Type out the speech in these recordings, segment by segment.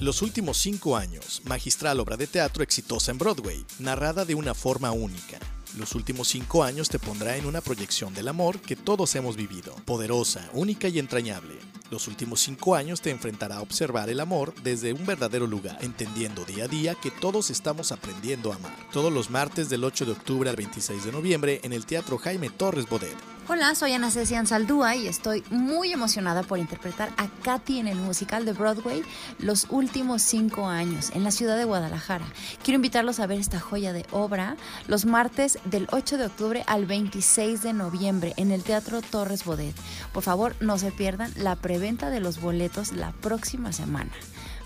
Los últimos cinco años, magistral obra de teatro exitosa en Broadway, narrada de una forma única. Los últimos cinco años te pondrá en una proyección del amor que todos hemos vivido, poderosa, única y entrañable. Los últimos cinco años te enfrentará a observar el amor desde un verdadero lugar, entendiendo día a día que todos estamos aprendiendo a amar. Todos los martes del 8 de octubre al 26 de noviembre en el Teatro Jaime Torres Bodet. Hola, soy Ana Cecian Saldúa y estoy muy emocionada por interpretar a Katy en el musical de Broadway Los últimos cinco años en la ciudad de Guadalajara. Quiero invitarlos a ver esta joya de obra los martes del 8 de octubre al 26 de noviembre en el Teatro Torres Bodet. Por favor, no se pierdan la preventa de los boletos la próxima semana.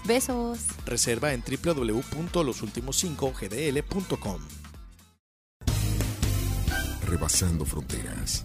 Besos. Reserva en www.losultimos5gdl.com. Rebasando fronteras,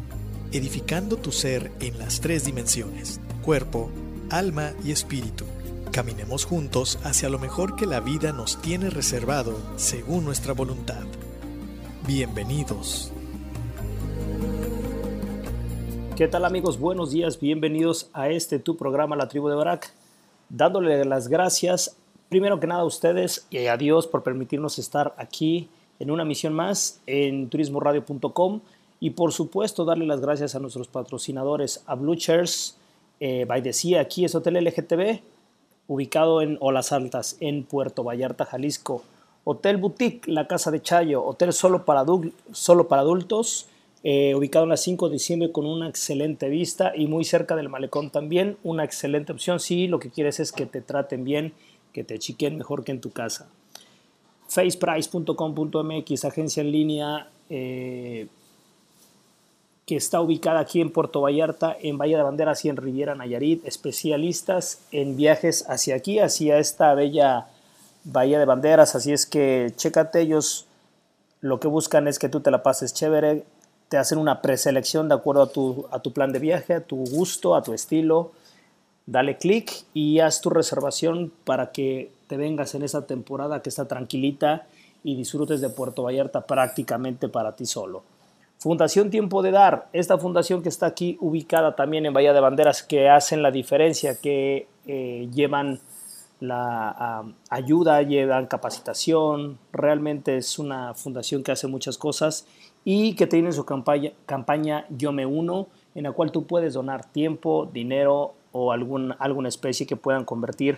edificando tu ser en las tres dimensiones, cuerpo, alma y espíritu. Caminemos juntos hacia lo mejor que la vida nos tiene reservado según nuestra voluntad. Bienvenidos. ¿Qué tal amigos? Buenos días, bienvenidos a este tu programa La Tribu de Barak. Dándole las gracias primero que nada a ustedes y a Dios por permitirnos estar aquí en una misión más en turismoradio.com y por supuesto darle las gracias a nuestros patrocinadores, a Blue Chairs, eh, aquí es Hotel LGTB, ubicado en Olas Altas, en Puerto Vallarta, Jalisco. Hotel Boutique, La Casa de Chayo, hotel solo para, solo para adultos, eh, ubicado en la 5 de diciembre con una excelente vista y muy cerca del malecón también, una excelente opción si lo que quieres es que te traten bien, que te chiquen mejor que en tu casa. faceprice.com.mx, agencia en línea eh, que está ubicada aquí en Puerto Vallarta, en Valle de Banderas y en Riviera Nayarit, especialistas en viajes hacia aquí, hacia esta bella Bahía de Banderas, así es que chécate, ellos lo que buscan es que tú te la pases chévere, te hacen una preselección de acuerdo a tu, a tu plan de viaje, a tu gusto, a tu estilo. Dale clic y haz tu reservación para que te vengas en esa temporada que está tranquilita y disfrutes de Puerto Vallarta prácticamente para ti solo. Fundación Tiempo de Dar, esta fundación que está aquí ubicada también en Bahía de Banderas, que hacen la diferencia, que eh, llevan la ayuda, llevan capacitación, realmente es una fundación que hace muchas cosas y que tiene su campaña, campaña Yo Me Uno, en la cual tú puedes donar tiempo, dinero o algún, alguna especie que puedan convertir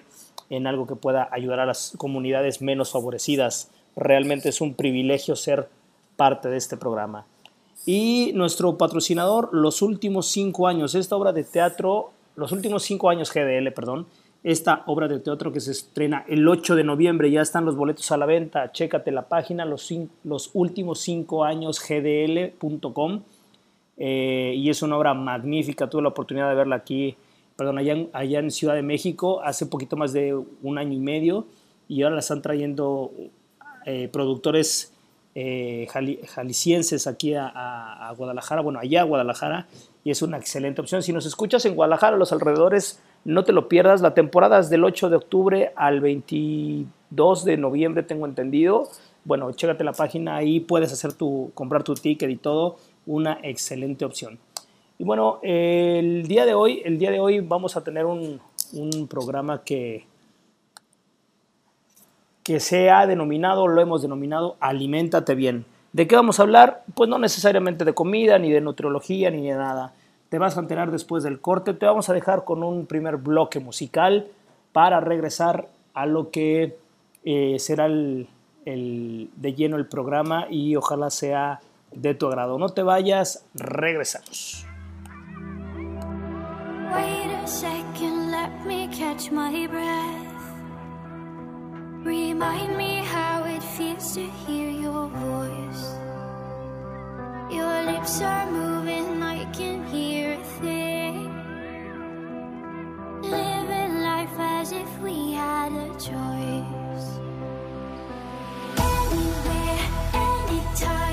en algo que pueda ayudar a las comunidades menos favorecidas. Realmente es un privilegio ser parte de este programa. Y nuestro patrocinador, los últimos cinco años, esta obra de teatro, los últimos cinco años GDL, perdón, esta obra de teatro que se estrena el 8 de noviembre. Ya están los boletos a la venta. Chécate la página, los, los últimos cinco años gdl.com. Eh, y es una obra magnífica. Tuve la oportunidad de verla aquí, perdón, allá en, allá en Ciudad de México hace poquito más de un año y medio. Y ahora la están trayendo eh, productores eh, jaliscienses aquí a, Guadalajara, bueno, allá a Guadalajara, y es una excelente opción. Si nos escuchas en Guadalajara, los alrededores, no te lo pierdas. La temporada es del 8 de octubre al 22 de noviembre, tengo entendido. Bueno, chécate la página, ahí puedes hacer tu, comprar tu ticket y todo, una excelente opción. Y bueno, el día de hoy, el día de hoy vamos a tener un programa que, que se ha denominado, lo hemos denominado, Aliméntate bien. ¿De qué vamos a hablar? Pues no necesariamente de comida, ni de nutriología, ni de nada. Te vas a enterar después del corte. Te vamos a dejar con un primer bloque musical para regresar a lo que eh, será el, de lleno el programa y ojalá sea de tu agrado. No te vayas, regresamos. Wait a second, let me catch my breath. Remind me how it feels to hear your voice. Your lips are moving, I can hear a thing. Living life as if we had a choice. Anywhere, anytime.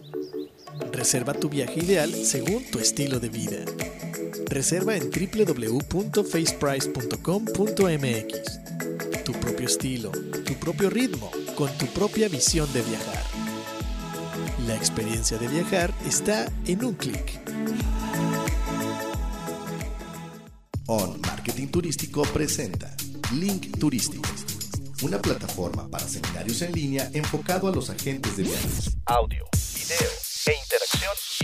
Reserva tu viaje ideal según tu estilo de vida. Reserva en www.faceprice.com.mx. tu propio estilo, tu propio ritmo, con tu propia visión de viajar. La experiencia de viajar está en un clic. On Marketing Turístico presenta Link Turístico, una plataforma para seminarios en línea enfocado a los agentes de viajes. Audio, video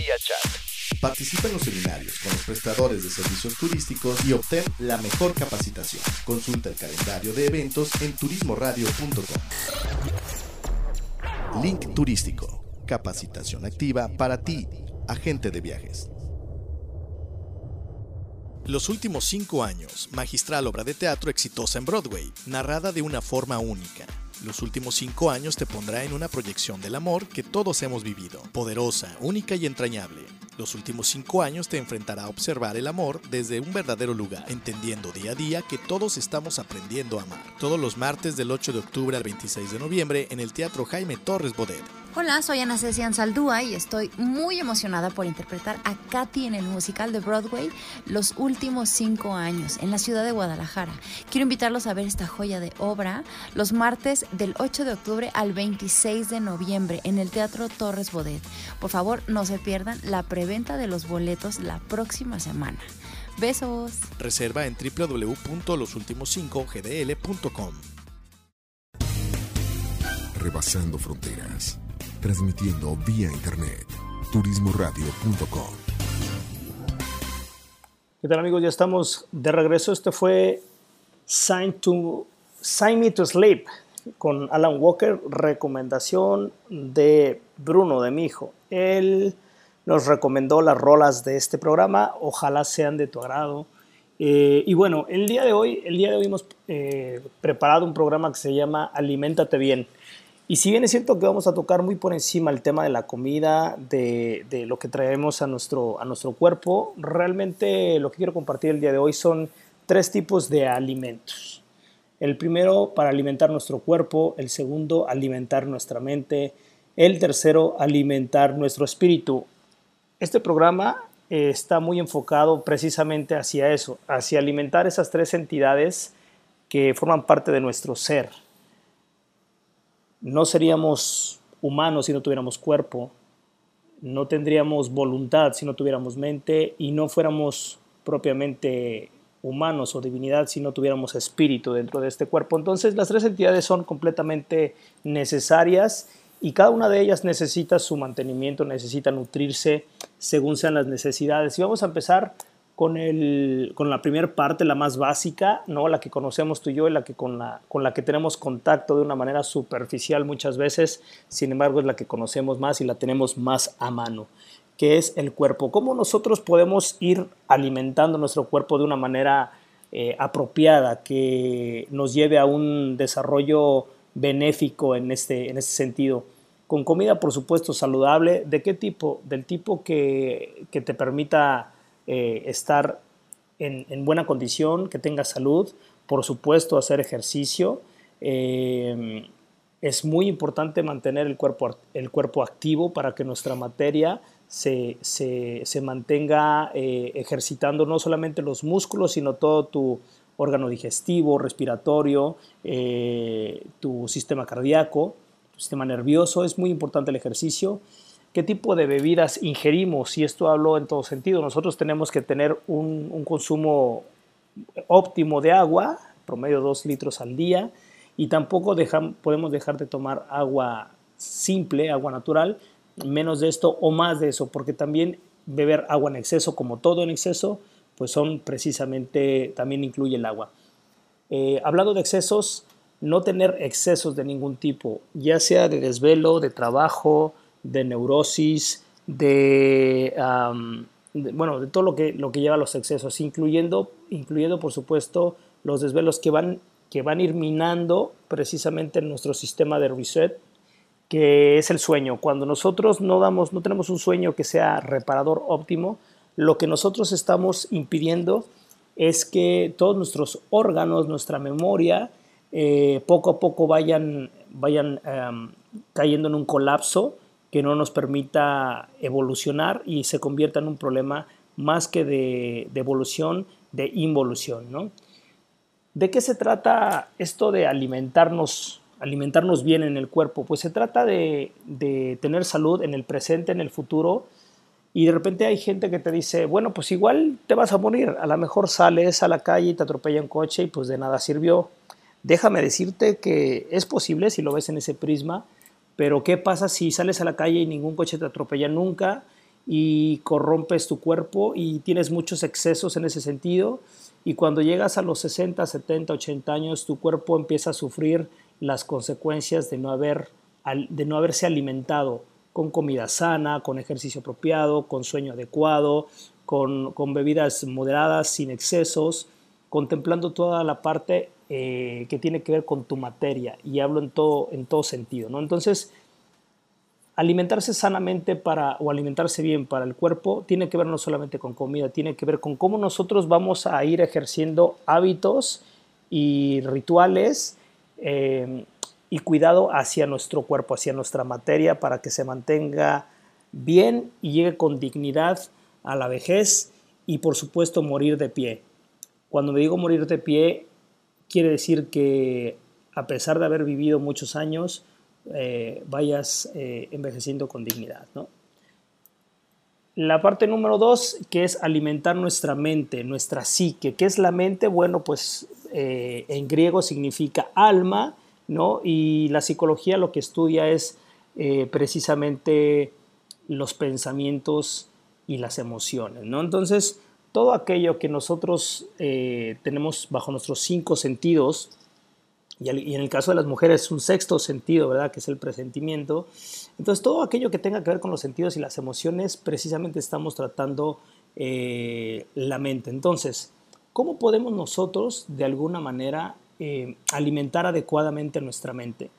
vía chat. Participa en los seminarios con los prestadores de servicios turísticos y obtén la mejor capacitación. Consulta el calendario de eventos en turismoradio.com. Link Turístico. Capacitación activa para ti, agente de viajes. Los últimos cinco años, magistral obra de teatro exitosa en Broadway, narrada de una forma única. Los últimos cinco años te pondrá en una proyección del amor que todos hemos vivido, poderosa, única y entrañable. Los últimos cinco años te enfrentará a observar el amor desde un verdadero lugar, entendiendo día a día que todos estamos aprendiendo a amar. Todos los martes del 8 de octubre al 26 de noviembre en el Teatro Jaime Torres Bodet. Hola, soy Ana Cecian Saldúa y estoy muy emocionada por interpretar a Katy en el musical de Broadway los últimos cinco años en la ciudad de Guadalajara. Quiero invitarlos a ver esta joya de obra los martes del 8 de octubre al 26 de noviembre en el Teatro Torres Bodet. Por favor, no se pierdan la preventa de los boletos la próxima semana. Besos. Reserva en www.losultimos5gdl.com. Rebasando fronteras. Transmitiendo vía internet. Turismoradio.com. ¿Qué tal amigos? Ya estamos de regreso. Este fue Sign, to, Sign Me to Sleep con Alan Walker, recomendación de Bruno, de mi hijo. Él nos recomendó las rolas de este programa, ojalá sean de tu agrado. Eh, y bueno, el día de hoy, el día de hoy hemos eh, preparado un programa que se llama Aliméntate Bien. Y si bien es cierto que vamos a tocar muy por encima el tema de la comida, de, lo que traemos a nuestro, a nuestro cuerpo, realmente lo que quiero compartir el día de hoy son tres tipos de alimentos. El primero para alimentar nuestro cuerpo, el segundo alimentar nuestra mente, el tercero alimentar nuestro espíritu. Este programa eh, está muy enfocado precisamente hacia eso, hacia alimentar esas tres entidades que forman parte de nuestro ser. No seríamos humanos si no tuviéramos cuerpo, no tendríamos voluntad si no tuviéramos mente y no fuéramos propiamente humanos o divinidad si no tuviéramos espíritu dentro de este cuerpo. Entonces las tres entidades son completamente necesarias y cada una de ellas necesita su mantenimiento, necesita nutrirse según sean las necesidades. Y vamos a empezar con, el, con la primera parte, la más básica, ¿no? la que conocemos tú y yo, la que con, la, con la que tenemos contacto de una manera superficial muchas veces, sin embargo es la que conocemos más y la tenemos más a mano, que es el cuerpo. ¿Cómo nosotros podemos ir alimentando nuestro cuerpo de una manera eh, apropiada que nos lleve a un desarrollo benéfico en este, en este sentido? Con comida, por supuesto, saludable. ¿De qué tipo? Del tipo que, que te permita eh, estar en, en, buena condición, que tenga salud, por supuesto hacer ejercicio. Eh, es muy importante mantener el cuerpo, el cuerpo activo para que nuestra materia se, se, se mantenga eh, ejercitando no solamente los músculos, sino todo tu órgano digestivo, respiratorio, tu sistema cardíaco, tu sistema nervioso. Es muy importante el ejercicio qué tipo de bebidas ingerimos, y esto hablo en todo sentido. Nosotros tenemos que tener un, consumo óptimo de agua, promedio 2 litros al día, y tampoco podemos dejar de tomar agua simple, agua natural, menos de esto o más de eso, porque también beber agua en exceso, como todo en exceso, pues son precisamente, también incluye el agua. Eh, hablando de excesos, no tener excesos de ningún tipo, ya sea de desvelo, de trabajo, de neurosis, de, bueno, de todo lo que, lo que lleva a los excesos, incluyendo, incluyendo por supuesto los desvelos que van, que van ir minando precisamente nuestro sistema de reset, que es el sueño. Cuando nosotros no, damos, no tenemos un sueño que sea reparador óptimo, lo que nosotros estamos impidiendo es que todos nuestros órganos, nuestra memoria, eh, poco a poco vayan, vayan cayendo en un colapso que no nos permita evolucionar y se convierta en un problema más que de, de evolución, de involución. ¿no? ¿De qué se trata esto de alimentarnos, alimentarnos bien en el cuerpo? Pues se trata de, de tener salud en el presente, en el futuro, y de repente hay gente que te dice, bueno, pues igual te vas a morir, a lo mejor sales a la calle y te atropella un coche y pues de nada sirvió. Déjame decirte que es posible si lo ves en ese prisma, pero ¿qué pasa si sales a la calle y ningún coche te atropella nunca y corrompes tu cuerpo y tienes muchos excesos en ese sentido? Y cuando llegas a los 60, 70, 80 años, tu cuerpo empieza a sufrir las consecuencias de no, haber, de no haberse alimentado con comida sana, con ejercicio apropiado, con sueño adecuado, con, con bebidas moderadas, sin excesos, contemplando toda la parte eh, que tiene que ver con tu materia y hablo en todo, en todo sentido. ¿no? Entonces, alimentarse sanamente para, o alimentarse bien para el cuerpo tiene que ver no solamente con comida, tiene que ver con cómo nosotros vamos a ir ejerciendo hábitos y rituales eh, y cuidado hacia nuestro cuerpo, hacia nuestra materia para que se mantenga bien y llegue con dignidad a la vejez y por supuesto morir de pie. Cuando me digo morir de pie quiere decir que a pesar de haber vivido muchos años, eh, vayas eh, envejeciendo con dignidad. La parte número dos, que es alimentar nuestra mente, nuestra psique. ¿Qué es la mente? Bueno, pues eh, en griego significa alma, ¿no? Y la psicología lo que estudia es precisamente los pensamientos y las emociones, ¿no? Entonces, todo aquello que nosotros eh, tenemos bajo nuestros cinco sentidos, y, en el caso de las mujeres un sexto sentido, ¿verdad? Que es el presentimiento. Entonces, todo aquello que tenga que ver con los sentidos y las emociones, precisamente estamos tratando eh, la mente. Entonces, ¿cómo podemos nosotros, de alguna manera, eh, alimentar adecuadamente nuestra mente?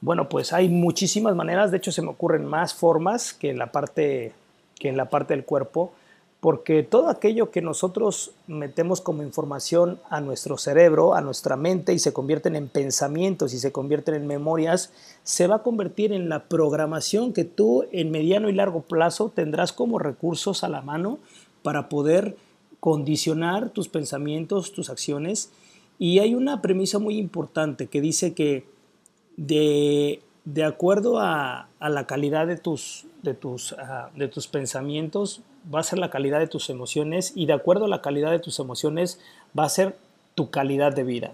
Bueno, pues hay muchísimas maneras, de hecho se me ocurren más formas que en la parte, que en la parte del cuerpo porque todo aquello que nosotros metemos como información a nuestro cerebro, a nuestra mente y se convierten en pensamientos y se convierten en memorias, se va a convertir en la programación que tú en mediano y largo plazo tendrás como recursos a la mano para poder condicionar tus pensamientos, tus acciones. Y hay una premisa muy importante que dice que de, acuerdo a, la calidad de tus, de tus, ah, de tus pensamientos, va a ser la calidad de tus emociones y de acuerdo a la calidad de tus emociones va a ser tu calidad de vida.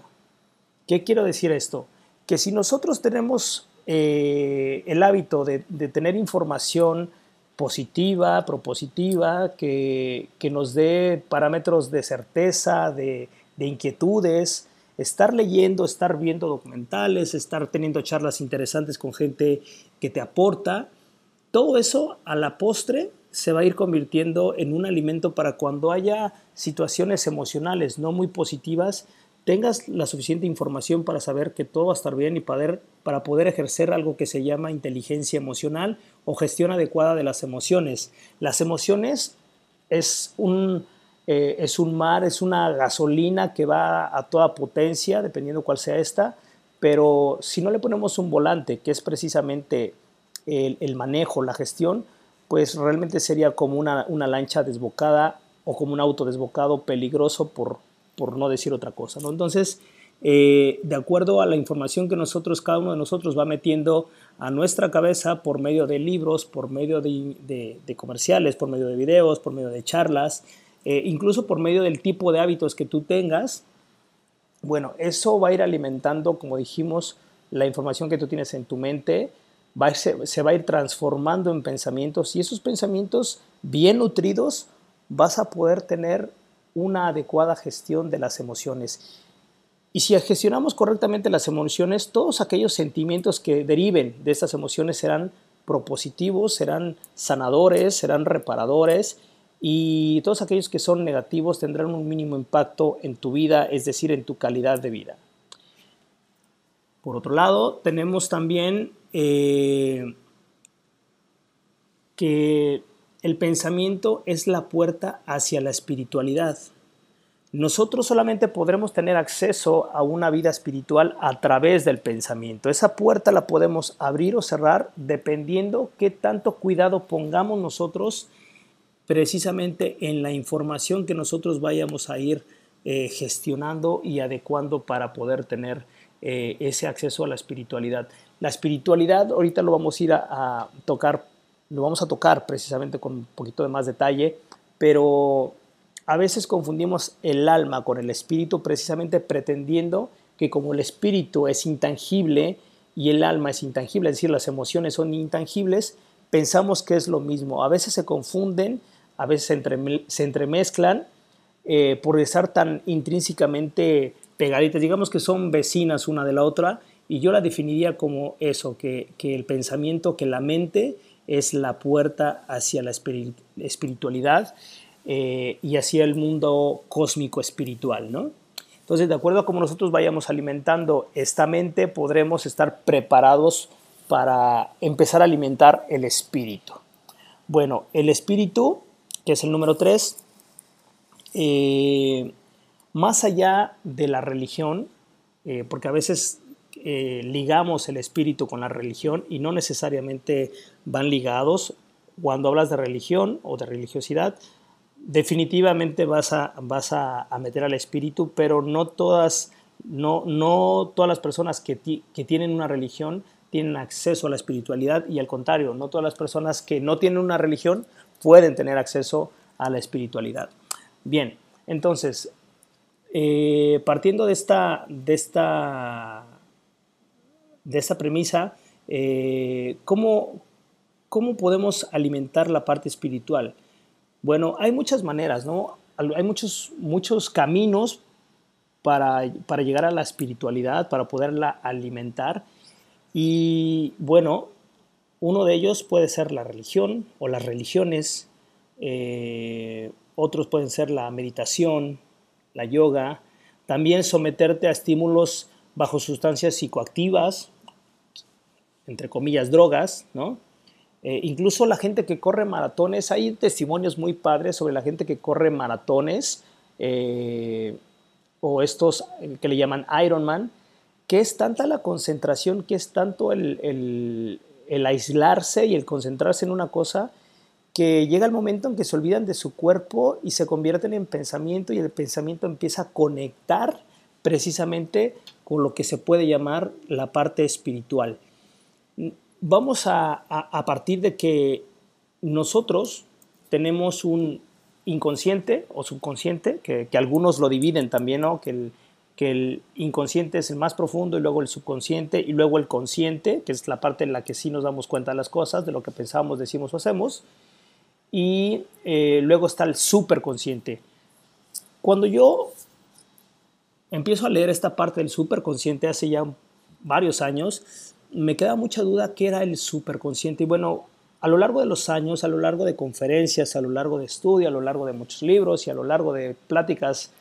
¿Qué quiero decir esto? Que si nosotros tenemos eh, el hábito de, tener información positiva, propositiva, que, nos dé parámetros de certeza, de, de inquietudes, estar leyendo, estar viendo documentales, estar teniendo charlas interesantes con gente que te aporta, todo eso a la postre se va a ir convirtiendo en un alimento para cuando haya situaciones emocionales no muy positivas, tengas la suficiente información para saber que todo va a estar bien y poder, para poder ejercer algo que se llama inteligencia emocional o gestión adecuada de las emociones. Las emociones es un, eh, es un mar, es una gasolina que va a toda potencia, dependiendo cuál sea esta, pero si no le ponemos un volante, que es precisamente el, el manejo, la gestión, pues realmente sería como una, lancha desbocada o como un auto desbocado peligroso por, por no decir otra cosa. ¿no? Entonces, eh, de acuerdo a la información que nosotros, cada uno de nosotros va metiendo a nuestra cabeza por medio de libros, por medio de, comerciales, por medio de videos, por medio de charlas, eh, incluso por medio del tipo de hábitos que tú tengas, bueno, eso va a ir alimentando, como dijimos, la información que tú tienes en tu mente, se, va a ir transformando en pensamientos y esos pensamientos bien nutridos vas a poder tener una adecuada gestión de las emociones. Y si gestionamos correctamente las emociones, todos aquellos sentimientos que deriven de estas emociones serán propositivos, serán sanadores, serán reparadores y todos aquellos que son negativos tendrán un mínimo impacto en tu vida, es decir, en tu calidad de vida. Por otro lado, tenemos también eh, que el pensamiento es la puerta hacia la espiritualidad. Nosotros solamente podremos tener acceso a una vida espiritual a través del pensamiento. Esa puerta la podemos abrir o cerrar dependiendo qué tanto cuidado pongamos nosotros precisamente en la información que nosotros vayamos a ir eh, gestionando y adecuando para poder tener eh, ese acceso a la espiritualidad. La espiritualidad, ahorita lo vamos a ir a, tocar, lo vamos a tocar precisamente con un poquito de más detalle, pero a veces confundimos el alma con el espíritu precisamente pretendiendo que como el espíritu es intangible y el alma es intangible, es decir, las emociones son intangibles, pensamos que es lo mismo. A veces se confunden, a veces se, entremezclan eh, por estar tan intrínsecamente pegaditas. Digamos que son vecinas una de la otra y yo la definiría como eso, que, el pensamiento, que la mente es la puerta hacia la espiritualidad eh, y hacia el mundo cósmico espiritual, ¿no? Entonces, de acuerdo a cómo nosotros vayamos alimentando esta mente, podremos estar preparados para empezar a alimentar el espíritu. Bueno, el espíritu, que es el número 3, eh, más allá de la religión, eh, porque a veces eh, ligamos el espíritu con la religión y no necesariamente van ligados. Cuando hablas de religión o de religiosidad, definitivamente vas a, vas a, meter al espíritu, pero no todas, no, no todas las personas que, que tienen una religión tienen acceso a la espiritualidad y al contrario, no todas las personas que no tienen una religión pueden tener acceso a la espiritualidad. Bien, entonces, eh, partiendo de esta, de esta, de esta premisa, eh, ¿cómo, ¿cómo podemos alimentar la parte espiritual? Bueno, hay muchas maneras, ¿no? Hay muchos, muchos caminos para, para llegar a la espiritualidad, para poderla alimentar. Y bueno, uno de ellos puede ser la religión o las religiones, eh, otros pueden ser la meditación, la yoga, también someterte a estímulos bajo sustancias psicoactivas, entre comillas drogas, ¿no? Eh, incluso la gente que corre maratones, hay testimonios muy padres sobre la gente que corre maratones eh, o estos que le llaman Ironman, que es tanta la concentración, que es tanto el, el aislarse y el concentrarse en una cosa, que llega el momento en que se olvidan de su cuerpo y se convierten en pensamiento y el pensamiento empieza a conectar precisamente con lo que se puede llamar la parte espiritual vamos a, partir de que nosotros tenemos un inconsciente o subconsciente, que, algunos lo dividen también, ¿no? que, el, que el inconsciente es el más profundo y luego el subconsciente y luego el consciente, que es la parte en la que sí nos damos cuenta de las cosas, de lo que pensamos, decimos o hacemos, y eh, luego está el superconsciente. Cuando yo empiezo a leer esta parte del superconsciente hace ya varios años, me queda mucha duda qué era el superconsciente. Y bueno, a lo largo de los años, a lo largo de conferencias, a lo largo de estudio, a lo largo de muchos libros y a lo largo de pláticas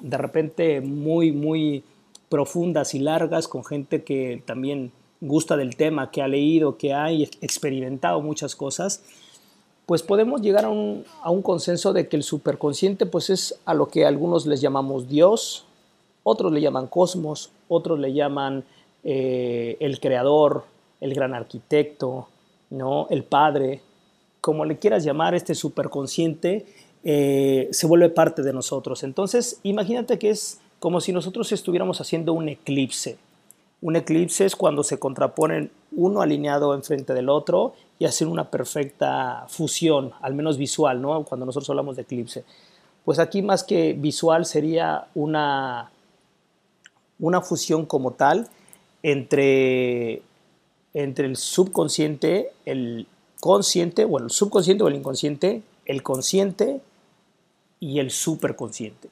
de repente muy, muy profundas y largas con gente que también gusta del tema, que ha leído, que ha experimentado muchas cosas, pues podemos llegar a un, a un consenso de que el superconsciente pues es a lo que algunos les llamamos Dios, otros le llaman cosmos, otros le llaman eh, el creador, el gran arquitecto, ¿no? el padre, como le quieras llamar, este superconsciente, eh, se vuelve parte de nosotros. Entonces, imagínate que es como si nosotros estuviéramos haciendo un eclipse. Un eclipse es cuando se contraponen uno alineado enfrente del otro y hacen una perfecta fusión, al menos visual, ¿no? Cuando nosotros hablamos de eclipse. Pues aquí más que visual sería una, una fusión como tal entre, entre el subconsciente, el consciente, bueno, el subconsciente o el inconsciente, el consciente y el superconsciente.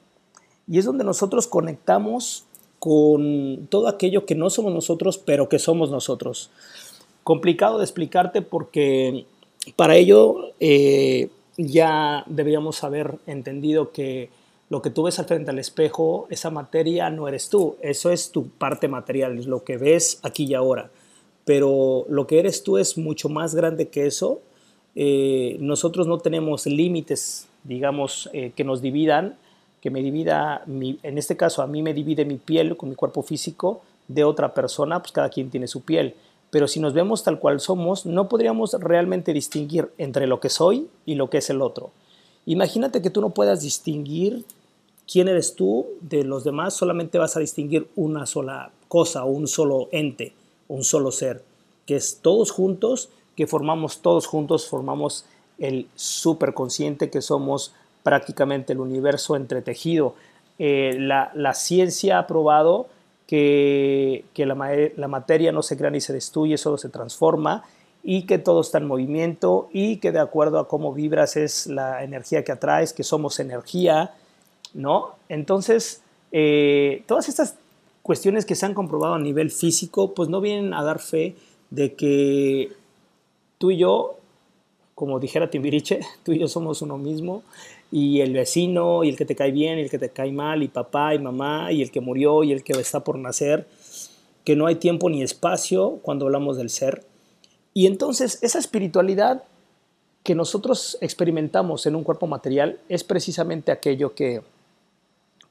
Y es donde nosotros conectamos con todo aquello que no somos nosotros, pero que somos nosotros. Complicado de explicarte porque para ello eh, ya deberíamos haber entendido que lo que tú ves al frente al espejo, esa materia no eres tú, eso es tu parte material, es lo que ves aquí y ahora. Pero lo que eres tú es mucho más grande que eso. Eh, nosotros no tenemos límites, digamos, eh, que nos dividan, que me divida, en este caso a mí me divide mi piel con mi cuerpo físico de otra persona, pues cada quien tiene su piel. Pero si nos vemos tal cual somos, no podríamos realmente distinguir entre lo que soy y lo que es el otro. Imagínate que tú no puedas distinguir quién eres tú de los demás, solamente vas a distinguir una sola cosa, un solo ente, un solo ser, que es todos juntos, que formamos todos juntos, formamos el superconsciente que somos prácticamente el universo entretejido. Eh, la, la, ciencia ha probado que, que la, la, materia no se crea ni se destruye, solo se transforma y que todo está en movimiento y que de acuerdo a cómo vibras es la energía que atraes, que somos energía, ¿no? Entonces, eh, todas estas cuestiones que se han comprobado a nivel físico, pues no vienen a dar fe de que tú y yo, como dijera Timbiriche, tú y yo somos uno mismo, y el vecino, y el que te cae bien, y el que te cae mal, y papá, y mamá, y el que murió, y el que está por nacer, que no hay tiempo ni espacio cuando hablamos del ser. Y entonces esa espiritualidad que nosotros experimentamos en un cuerpo material es precisamente aquello que,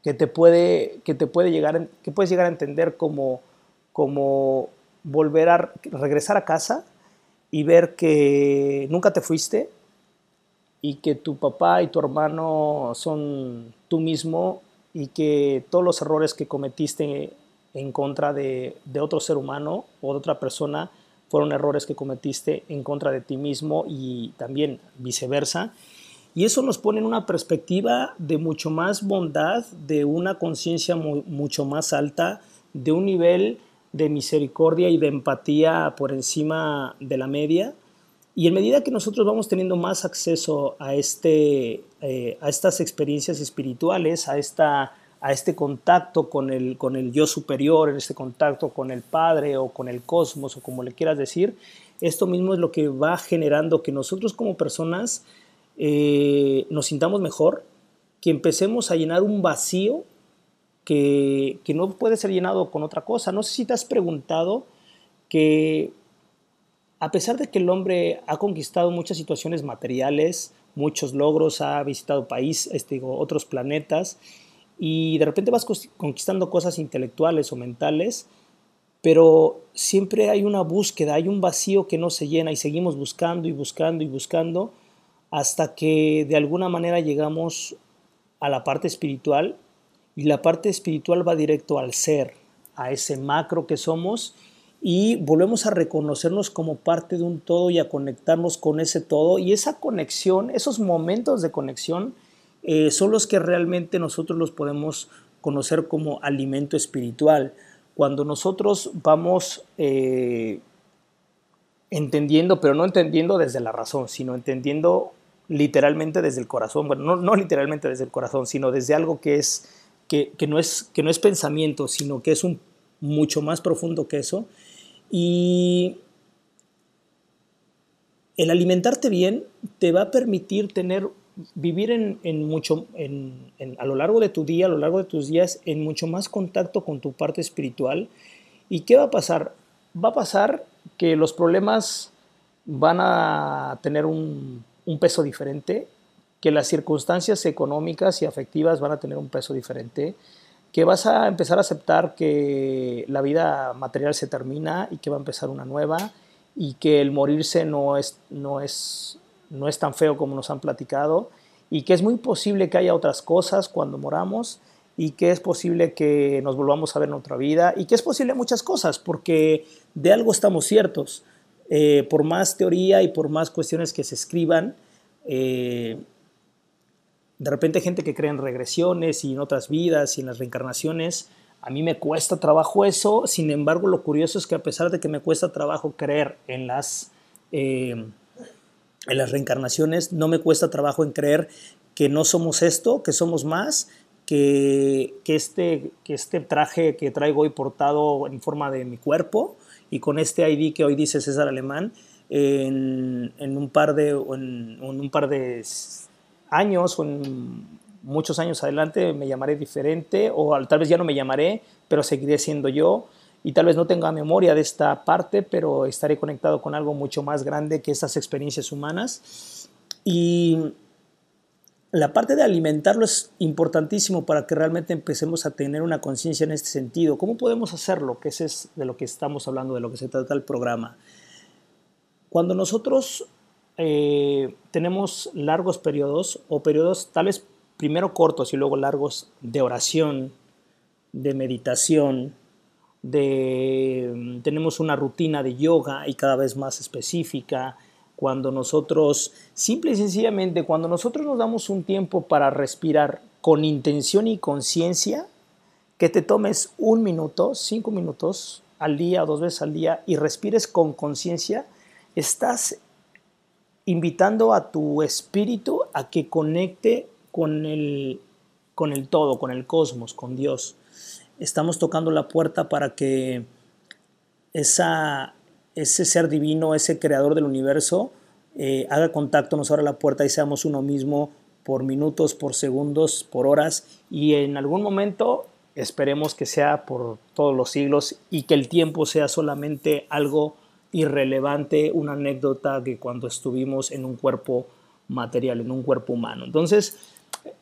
que te puede, que te puede llegar, que puedes llegar a entender como, como volver a regresar a casa y ver que nunca te fuiste y que tu papá y tu hermano son tú mismo y que todos los errores que cometiste en contra de, otro ser humano o de otra persona fueron errores que cometiste en contra de ti mismo y también viceversa. Y eso nos pone en una perspectiva de mucho más bondad, de una conciencia mucho más alta, de un nivel de misericordia y de empatía por encima de la media. Y en medida que nosotros vamos teniendo más acceso a, este, eh, a estas experiencias espirituales, a, esta, a este contacto con el, con el yo superior, en este contacto con el Padre o con el cosmos o como le quieras decir, esto mismo es lo que va generando que nosotros como personas eh, nos sintamos mejor, que empecemos a llenar un vacío que, no puede ser llenado con otra cosa. No sé si te has preguntado que a pesar de que el hombre ha conquistado muchas situaciones materiales, muchos logros, ha visitado países, este, otros planetas, y de repente vas conquistando cosas intelectuales o mentales, pero siempre hay una búsqueda, hay un vacío que no se llena y seguimos buscando y buscando y buscando hasta que de alguna manera llegamos a la parte espiritual y la parte espiritual va directo al ser, a ese macro que somos y volvemos a reconocernos como parte de un todo y a conectarnos con ese todo y esa conexión, esos momentos de conexión eh, son los que realmente nosotros los podemos conocer como alimento espiritual. Cuando nosotros vamos eh, entendiendo, pero no entendiendo desde la razón, sino entendiendo literalmente desde el corazón, bueno, no, literalmente desde el corazón, sino desde algo que, es, que, no es, que no es pensamiento, sino que es un, mucho más profundo que eso. Y el alimentarte bien te va a permitir tener, vivir en, mucho, a lo largo de tu día, a lo largo de tus días, en mucho más contacto con tu parte espiritual. ¿Y qué va a pasar? Va a pasar que los problemas van a tener un un peso diferente, que las circunstancias económicas y afectivas van a tener un peso diferente, que vas a empezar a aceptar que la vida material se termina y que va a empezar una nueva y que el morirse no es, no es, no es tan feo como nos han platicado y que es muy posible que haya otras cosas cuando moramos y que es posible que nos volvamos a ver en otra vida y que es posible muchas cosas porque de algo estamos ciertos. Eh, por más teoría y por más cuestiones que se escriban, eh, de repente gente que cree en regresiones y en otras vidas y en las reencarnaciones, a mí me cuesta trabajo eso, sin embargo lo curioso es que a pesar de que me cuesta trabajo creer en las, eh, en las reencarnaciones, no me cuesta trabajo en creer que no somos esto, que somos más, que, que, este, que este traje que traigo hoy portado en forma de mi cuerpo, y con este ID que hoy dice César Alemán, en, un, par de, en, un par de años o en muchos años adelante me llamaré diferente o tal vez ya no me llamaré, pero seguiré siendo yo y tal vez no tenga memoria de esta parte, pero estaré conectado con algo mucho más grande que estas experiencias humanas. Y la parte de alimentarlo es importantísimo para que realmente empecemos a tener una conciencia en este sentido. ¿Cómo podemos hacerlo? Que ese es de lo que estamos hablando, de lo que se trata el programa. Cuando nosotros eh, tenemos largos periodos o periodos tales primero cortos y luego largos de oración, de meditación, de tenemos una rutina de yoga y cada vez más específica, cuando nosotros, simple y sencillamente, cuando nosotros nos damos un tiempo para respirar con intención y conciencia, que te tomes un minuto, cinco minutos al día dos veces al día y respires con conciencia, estás invitando a tu espíritu a que conecte con el, con el todo, con el cosmos, con Dios. Estamos tocando la puerta para que ese ser divino, ese creador del universo, eh, haga contacto, nos abra la puerta y seamos uno mismo por minutos, por segundos, por horas y en algún momento esperemos que sea por todos los siglos y que el tiempo sea solamente algo irrelevante, una anécdota que cuando estuvimos en un cuerpo material, en un cuerpo humano. Entonces,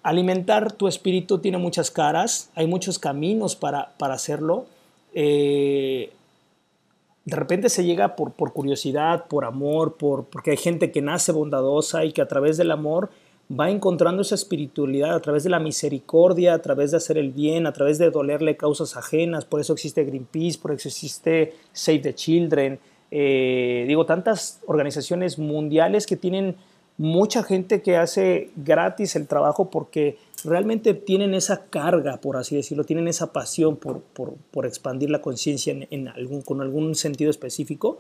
alimentar tu espíritu tiene muchas caras, hay muchos caminos para, para hacerlo. Eh, de repente se llega por, por curiosidad, por amor, por, porque hay gente que nace bondadosa y que a través del amor va encontrando esa espiritualidad a través de la misericordia, a través de hacer el bien, a través de dolerle causas ajenas. Por eso existe Greenpeace, por eso existe Save the Children. Eh, digo, tantas organizaciones mundiales que tienen mucha gente que hace gratis el trabajo porque realmente tienen esa carga, por así decirlo, tienen esa pasión por, por, expandir la conciencia en, algún, con algún sentido específico.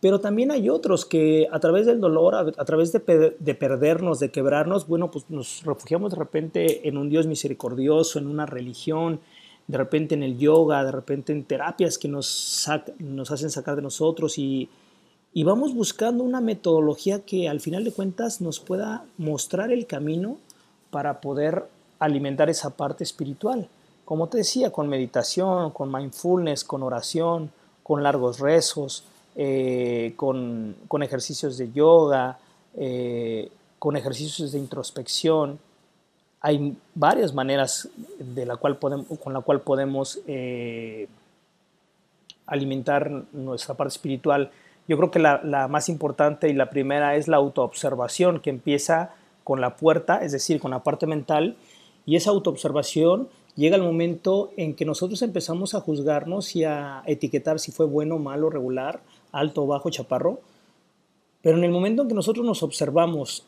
Pero también hay otros que a través del dolor, a, través de, de, perdernos, de quebrarnos, bueno, pues nos refugiamos de repente en un Dios misericordioso, en una religión, de repente en el yoga, de repente en terapias que nos, nos hacen sacar de nosotros y, y vamos buscando una metodología que al final de cuentas nos pueda mostrar el camino para poder alimentar esa parte espiritual. Como te decía, con meditación, con mindfulness, con oración, con largos rezos, eh, con, ejercicios de yoga, eh, con ejercicios de introspección. Hay varias maneras de la cual con la cual podemos eh, alimentar nuestra parte espiritual. Yo creo que la, más importante y la primera es la autoobservación, que empieza con la puerta, es decir, con la parte mental, y esa autoobservación llega el momento en que nosotros empezamos a juzgarnos y a etiquetar si fue bueno, malo, regular, alto, bajo, chaparro, pero en el momento en que nosotros nos observamos,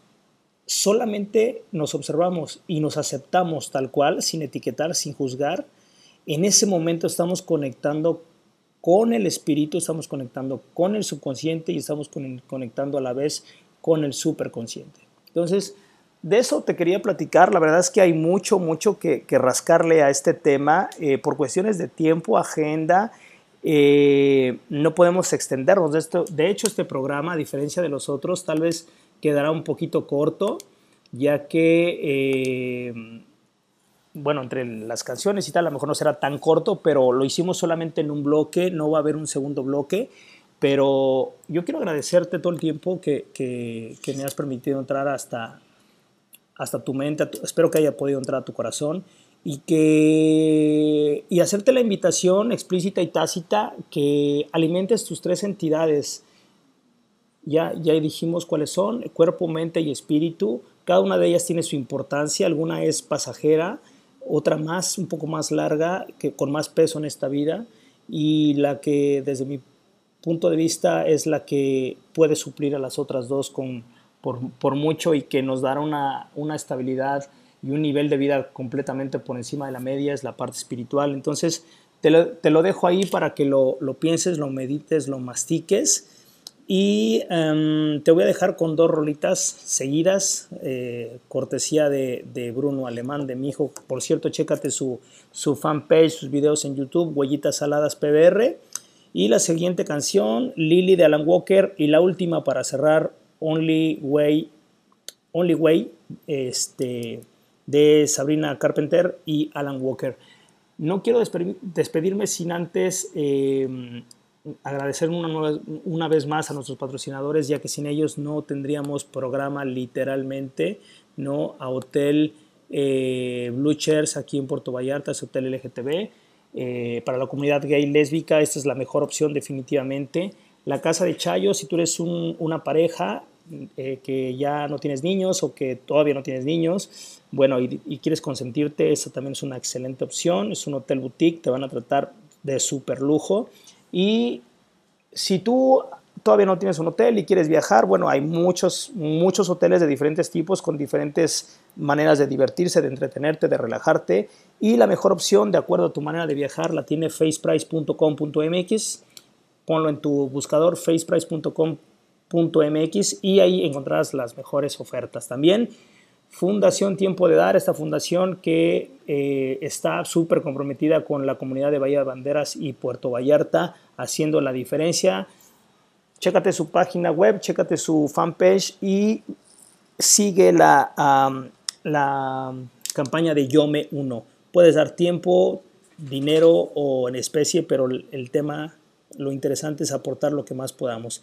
solamente nos observamos y nos aceptamos tal cual, sin etiquetar, sin juzgar, en ese momento estamos conectando con el espíritu, estamos conectando con el subconsciente y estamos conectando a la vez con el superconsciente. Entonces, de eso te quería platicar. La verdad es que hay mucho, mucho que, rascarle a este tema eh, por cuestiones de tiempo, agenda. Eh, no podemos extendernos. De, esto. de hecho, este programa, a diferencia de los otros, tal vez quedará un poquito corto, ya que, eh, bueno, entre las canciones y tal, a lo mejor no será tan corto, pero lo hicimos solamente en un bloque, no va a haber un segundo bloque. Pero yo quiero agradecerte todo el tiempo que, que me has permitido entrar hasta, hasta tu mente, espero que haya podido entrar a tu corazón y que y hacerte la invitación explícita y tácita que alimentes tus tres entidades. Ya, ya dijimos cuáles son, cuerpo, mente y espíritu. Cada una de ellas tiene su importancia, alguna es pasajera, otra más, un poco más larga, que con más peso en esta vida, y la que desde mi punto de vista es la que puede suplir a las otras dos con, por, mucho y que nos dará una, una, estabilidad y un nivel de vida completamente por encima de la media, es la parte espiritual. Entonces, te lo, te lo dejo ahí para que lo, lo, pienses, lo medites, lo mastiques. Y em, te voy a dejar con dos rolitas seguidas, eh, cortesía de, Bruno Alemán, de mi hijo. Por cierto, chécate su, su fanpage, sus videos en YouTube, Huellitas Saladas PBR. Y la siguiente canción, Lily de Alan Walker. Y la última para cerrar, Only Way, Only Way este, de Sabrina Carpenter y Alan Walker. No quiero despedirme sin antes eh, agradecer una, una, vez más a nuestros patrocinadores, ya que sin ellos no tendríamos programa literalmente, ¿no? A Hotel eh, Blue Chairs aquí en Puerto Vallarta, es Hotel LGTB. Eh, para la comunidad gay lésbica, esta es la mejor opción definitivamente. La casa de Chayo, si tú eres una pareja eh, que ya no tienes niños o que todavía no tienes niños, bueno, y, y, quieres consentirte, esa también es una excelente opción. Es un hotel boutique, te van a tratar de súper lujo. Y si tú todavía no tienes un hotel y quieres viajar, bueno, hay muchos, muchos hoteles de diferentes tipos con diferentes maneras de divertirse, de entretenerte, de relajarte. Y la mejor opción, de acuerdo a tu manera de viajar, la tiene faceprice.com.mx. Ponlo en tu buscador, faceprice.com.mx, y ahí encontrarás las mejores ofertas. También Fundación Tiempo de Dar, esta fundación que eh, está súper comprometida con la comunidad de Bahía de Banderas y Puerto Vallarta, haciendo la diferencia. Chécate su página web, chécate su fanpage y sigue la, la campaña de Yo Me Uno. Puedes dar tiempo, dinero o en especie, pero el tema, lo interesante es aportar lo que más podamos.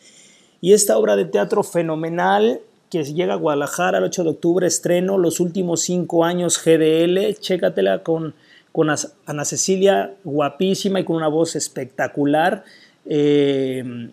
Y esta obra de teatro fenomenal que llega a Guadalajara el 8 de octubre, estreno Los últimos cinco años GDL, chécatela con, con Ana Cecilia, guapísima y con una voz espectacular, eh,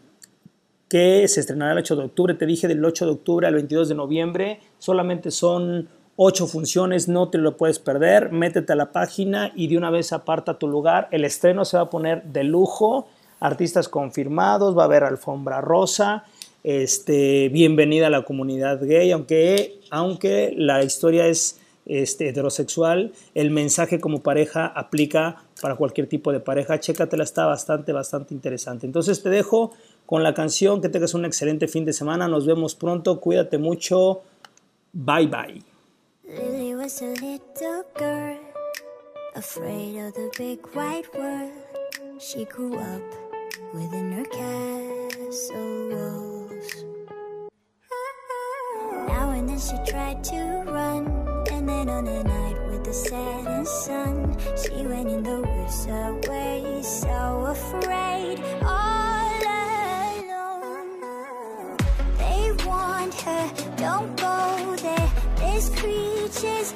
que se estrenará el 8 de octubre, te dije del 8 de octubre al 22 de noviembre, solamente son ocho funciones, no te lo puedes perder, métete a la página y de una vez aparta tu lugar, el estreno se va a poner de lujo, artistas confirmados, va a haber alfombra rosa, este, bienvenida a la comunidad gay, aunque, aunque la historia es este, heterosexual, el mensaje como pareja aplica para cualquier tipo de pareja. Chécatela, está bastante, bastante interesante. Entonces te dejo con la canción, que tengas un excelente fin de semana, nos vemos pronto, cuídate mucho, bye bye. Now and then she tried to run, and then on a night with the setting sun, she went in the woods away, so afraid, all alone. They warned her, don't go there. There's creatures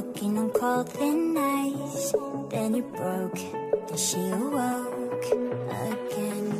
walking on cold thin ice. Then it broke and she awoke again.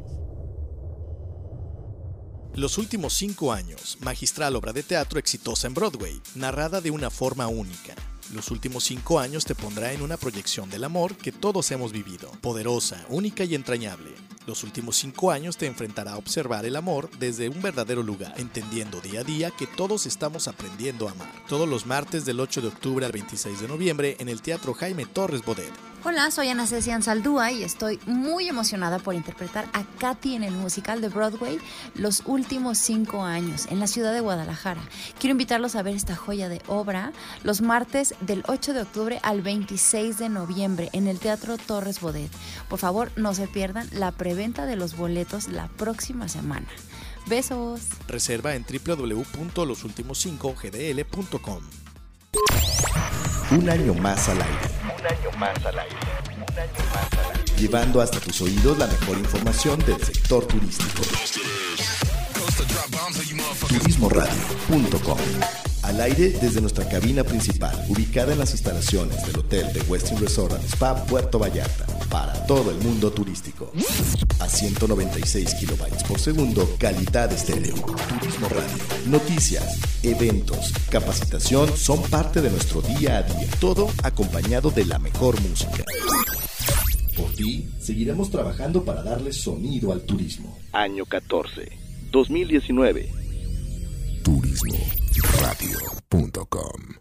Los últimos cinco años, magistral obra de teatro exitosa en Broadway, narrada de una forma única. Los últimos cinco años te pondrá en una proyección del amor que todos hemos vivido, poderosa, única y entrañable. Los últimos cinco años te enfrentará a observar el amor desde un verdadero lugar, entendiendo día a día que todos estamos aprendiendo a amar. Todos los martes del 8 de octubre al 26 de noviembre en el Teatro Jaime Torres Bodet. Hola, soy Ana Cecilia Saldúa y estoy muy emocionada por interpretar a Katy en el musical de Broadway los últimos cinco años en la ciudad de Guadalajara. Quiero invitarlos a ver esta joya de obra los martes del 8 de octubre al 26 de noviembre en el Teatro Torres Bodet. Por favor, no se pierdan la preventa de los boletos la próxima semana. Besos. Reserva en www.losultimos5gdl.com. Un año más al aire. Un año más al aire. Un año más al aire. Llevando hasta tus oídos la mejor información del sector turístico. Turismoradio.com Al aire desde nuestra cabina principal, ubicada en las instalaciones del Hotel de Westin Resort and Spa Puerto Vallarta, para todo el mundo turístico. A 196 kilobytes por segundo, calidad estéreo. Turismo Radio. Noticias, eventos, capacitación son parte de nuestro día a día. Todo acompañado de la mejor música. Por ti, seguiremos trabajando para darle sonido al turismo. Año 14. 2019. Turismo Radio.com